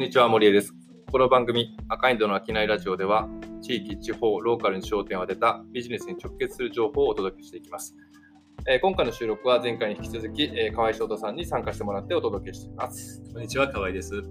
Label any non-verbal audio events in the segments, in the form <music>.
んにちは、森江です。この番組、赤インドの商いラジオでは、地域、地方、ローカルに焦点を当てたビジネスに直結する情報をお届けしていきます。えー今回の収録は前回に引き続き、えー河合翔太さんに参加してもらってお届けしています。こんにちは、河合です。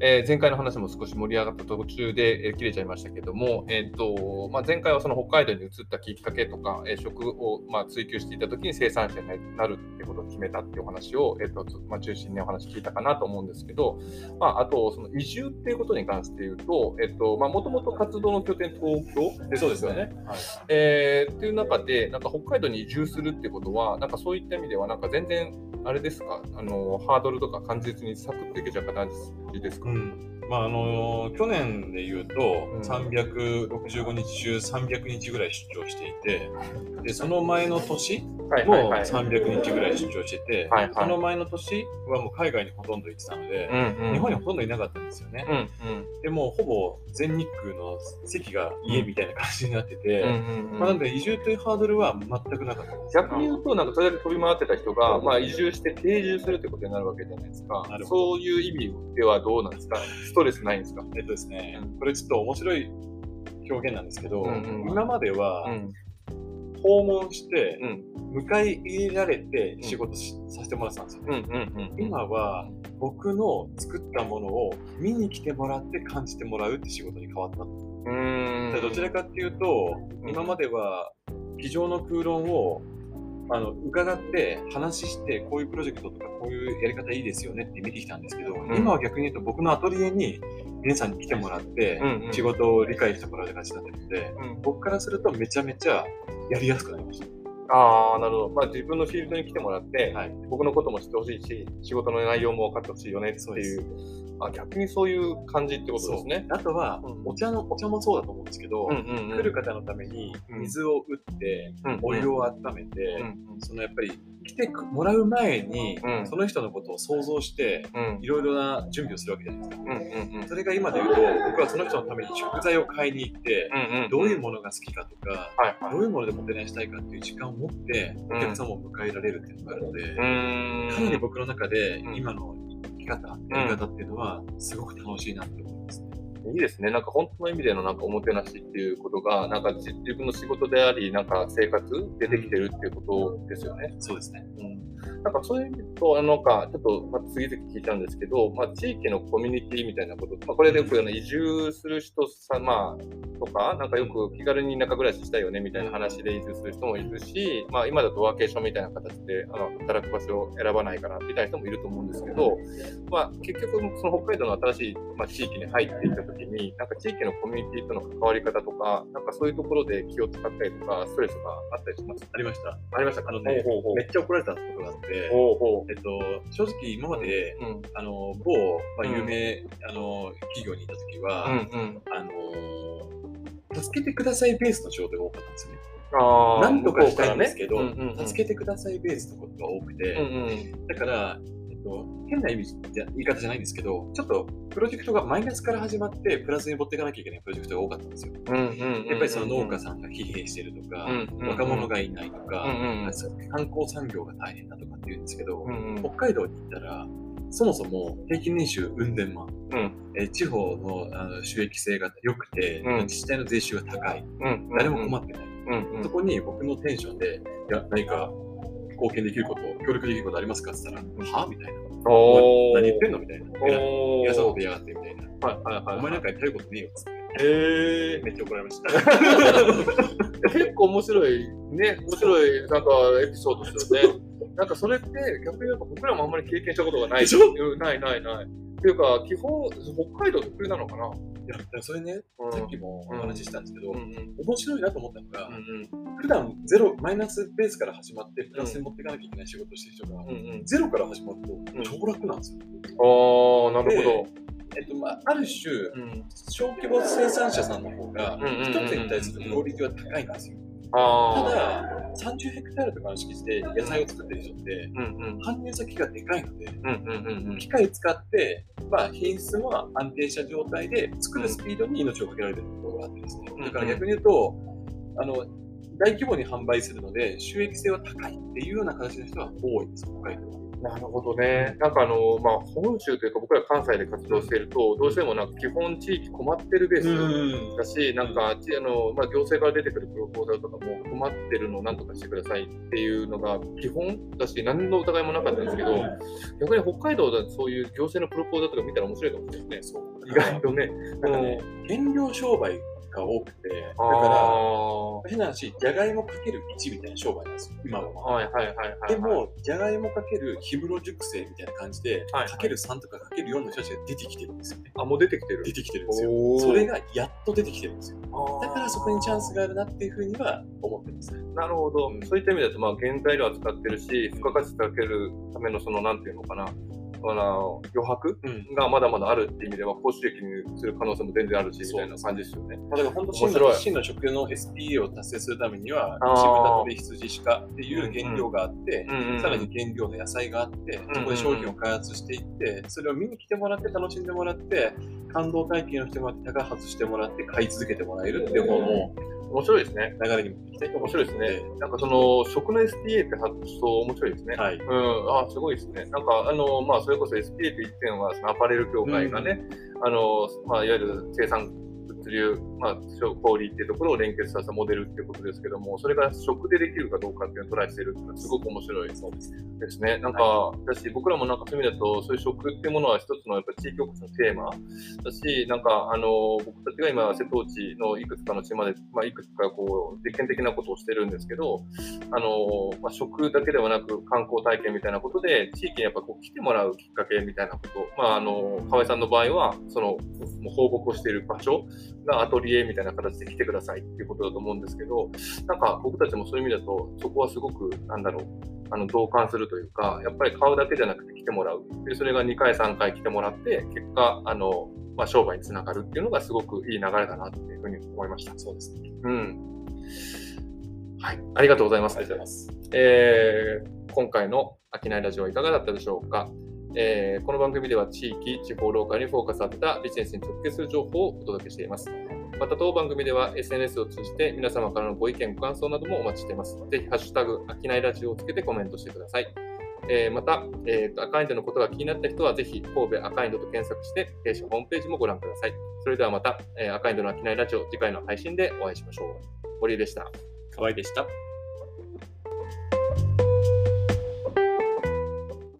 えー前回の話も少し盛り上がった途中で、えー切れちゃいましたけども、えーとまあ、前回はその北海道に移ったきっかけとか、えー職を、まあ、追求していたときに生産者になるってことを決めたっていうお話を、えーとまあ、中心にお話聞いたかなと思うんですけど、まあ、あとその移住っていうことに関して言うと、えっとまあ、もともと活動の拠点東京ですよね。はい、えーっていう中で、なんか北海道に移住するってことは、なんかそういった意味では、なんか全然、あれですか、あのハードルとか感じずにサクッといけちゃう形ですか、うん。まあ、あの去年で言うと、うん。365日中300日ぐらい出張していて、で、その前の年もはいはいはい。300日ぐらい出張してて、はいはい。その前の年はもう海外にほとんど行ってたので、うんうん、日本にほとんどいなかったんですよね。うんうん。でもうほぼ全日空の席が家みたいな感じになってて、うんまあ、なので移住というハードルは全くなかったです。逆に言うと、なんかそれだけ飛び回ってた人が、まあ、移住して定住するってことになるわけじゃないですか。そういう意味ではどうなんですかストレスないんですか？えっとですね、これちょっと面白い表現なんですけど、うんうん。今まではうん訪問してうん。迎え入れられて仕事し、させてもらってたんですよ。ね。今は僕の作ったものを見に来てもらって感じてもらうって仕事に変わった。うーん。でどちらかっていうと、うん。今までは机上の空論をあの伺って話してこういうプロジェクトとかこういうやり方いいですよねって見てきたんですけど、ん。今は逆に言うと僕のアトリエに皆さんに来てもらって、仕事を理解してもらう形になってるので、うん。僕からするとめちゃめちゃやりやすくなりました。ああ、なるほど。まあ、自分のフィールドに来てもらって、はい。僕のことも知ってほしいし、仕事の内容も分かってほしいよねってそうでいう、あ逆にそういう感じってことですね。あとは、うん。お茶のお茶もそうだと思うんですけど、うんうんうん。来る方のために水を打って、うんお湯を温めて、うんそのやっぱり来てもらう前に、うん。その人のことを想像してうん。いろいろな準備をするわけじゃないですか。うんうんうん。それが今で言うと僕はその人のために食材を買いに行って、うんうん。どういうものが好きかとか、はいはい。どういうものでもてなしたいかっていう時間を持ってうんお客様を迎えられるっていうのがあるので、うーんかなり僕の中でうん今の生き方、やり方っていうのはすごく楽しいなって思いますね。いいですね。なんか本当の意味でのなんかおもてなしっていうことが、なんか自自分の仕事であり、なんか生活でできてるっていうことですよね。そうですね。うんなんかそういう意味と、あのなんかちょっとまあ次々聞いたんですけど、まあ、地域のコミュニティみたいなこと、まあ、これでよくあの移住する人さ、まあ、とか、なんかよく気軽に田舎暮らししたいよねみたいな話で移住する人もいるし、まあ、今だとワーケーションみたいな形であの働く場所を選ばないからみたいな人もいると思うんですけど、まあ、結局、その北海道の新しい、まあ、地域に入っていったときに、なんか地域のコミュニティとの関わり方とか、なんかそういうところで気を使ったりとか、ストレスがあったりします？ありました。ありましたか？あのね、ほうほうほう。めっちゃ怒られたことがあって、ほうほう。えっと、正直今まで、うん。あの、某、まあ、うん。有名、あの、企業にいた時は、うんうん。あの、助けてくださいベースの仕事が多かったんですよね。なんとかしたいんですけど、ね。うんうんうん。助けてくださいベースのことが多くて、うんうん。だから、と、変な意味じゃ言い方じゃないんですけど、ちょっとプロジェクトがマイナスから始まって、プラスに持っていかなきゃいけないプロジェクトが多かったんですよ。うんうんうんやっぱりその農家さんが疲弊してるとか、うんうんうん若者がいないとか、うんうん観光産業が大変だとかって言うんですけど、うんうん。北海道に行ったら、そもそも平均年収うん千万、うん。えー地方のあの収益性が良くて、うん。自治体の税収が高い、うん。誰も困ってない。うんうん。そこに僕のテンションで、いや、何か貢献できること、協力できることありますかって言ったら、は？みたいな。何言ってんの？みたいな。偉なことやがってみたいな。はいはいはいお前なんかやりたいことねえよっつって。へめっちゃ怒られました。ー <laughs> 結構面白いね。面白いなんかエピソードですよね。なんかそれって逆になんか僕らもあんまり経験したことがない。ないないない。っていうか基本北海道特有なのかな。いや、それね、うん。さっきもお話ししたんですけど、面白いなと思ったのが、うん普段ゼロ、マイナスベースから始まって、プラスに持っていかなきゃいけない仕事をしてる人が、ゼロから始まるとん。超楽なんですよ。ああなるほど。えっと、まあ、ある種、うん。小規模生産者さんの方が、一つに対するクオリティは高いんですよ。たあだ、30ヘクタールとかの敷地で野菜を作ってる人って、搬入先がでかいので、機械使って、まあ、品質も安定した状態で作るスピードに命をかけられてるところがあってですね。だから逆に言うと、あの、大規模に販売するので収益性は高いっていうような形の人が多いんです、北海道は。なるほどね。なんかあの、まあ、本州というか、僕ら関西で活動していると、どうしてもなんか基本地域困ってるベースだし、なんか、ちあのまあ、行政から出てくるプロポーザルとかも困ってるのをなんとかしてくださいっていうのが基本だし、何の疑いもなかったんですけど、逆に北海道だとそういう行政のプロポーザルとか見たら面白いかもしれないですね。そう。意外とね。なんかね、原料商売が多くて、だあから、変な話、じゃがいもかける1みたいな商売なんですよ、今あは。はいはいはいはい。で、も、じゃがいもかける氷室熟成みたいな感じで、はいかける3とかかける4の人たちが出てきてるんですよね。あ、もう出てきてる。出てきてるんですよ。それがやっと出てきてるんですよ。だからそこにチャンス。スがあるなっていうふうには思ってますね。なるほど、うんそういった意味だと、まあ、原材料扱ってるし、付加価値かけるための、その、なんていうのかな、あの余白うん。がまだまだあるっていう意味では、高収益にする可能性も全然あるし、みたいな感じですよね。まあ、だから本当、真の真の食の SPA を達成するためには、一豚鳥羊鹿っていう原料があって、うんさらに原料の野菜があって、そこで商品を開発していって、それを見に来てもらって、楽しんでもらって、感動体験をしてもらって、高外してもらって、買い続けてもらえるっていう方の面白いですね。流れにも面白いですね。なんかその、食の SPA って発想面白いですね。はい。うん、あすごいですね。なんか、あの、まあ、それこそ SPA ってるのは、そのアパレル業界がね、あの、まあ、いわゆる生産流、まあ、小売っていうところを連結させたモデルっていうことですけども、それが食でできるかどうかっていうのをトライしているっていうのはすごく面白い。ですね。なんか、だし、僕らもなんかそういう意味だと、そういう食っていうものは一つのやっぱ地域おこしのテーマ。だし、なんか、あの、僕たちが今、瀬戸内のいくつかの島で、まあ、いくつかこう、実験的なことをしてるんですけど、あの、まあ、食だけではなく観光体験みたいなことで、地域にやっぱこう来てもらうきっかけみたいなこと、まあ、あの、河合さんの場合は、その、報告をしている場所。がアトリエみたいな形で来てくださいっていうことだと思うんですけど、なんか僕たちもそういう意味だと、そこはすごく、なんだろう、あの同感するというか、やっぱり買うだけじゃなくて来てもらう。で、それが2回、3回来てもらって、結果、あの、まあ、商売につながるっていうのがすごくいい流れだなっていうふうに思いました。そうですね。うん。はい。ありがとうございますあ。りがとうございます。えー今回の商いラジオはいかがだったでしょうか、えーこの番組では地域、地方、ローカルにフォーカスあったビジネスに直結する情報をお届けしています。また当番組では SNS を通じて皆様からのご意見、ご感想などもお待ちしています。ぜひ、ハッシュタグ、商いラジオをつけてコメントしてください。えーまた、えーと、アカインドのことが気になった人は、ぜひ、神戸アカインドと検索して、弊社ホームページもご覧ください。それではまた、えーアカインドの商いラジオ、次回の配信でお会いしましょう。堀江でした。河合でした。